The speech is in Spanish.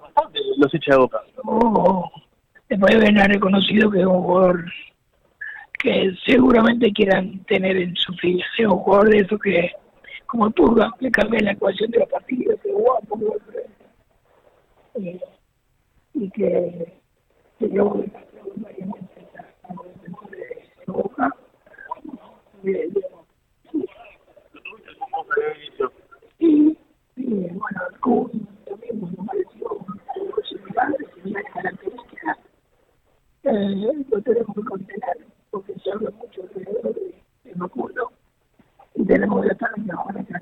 bastante los hinchas de Boca. Oh, después ven a reconocido que es un jugador que seguramente quieran tener en su fila. Es un jugador de eso que, como Purga, le cambia la ecuación de los partidos, que guapo, eh, y que se llevó varias de Boca. Eh, y, y bueno, una característica. Eh, lo tenemos que condenar, porque se habla mucho alrededor de, de lo oculto y tenemos que estar mejor en la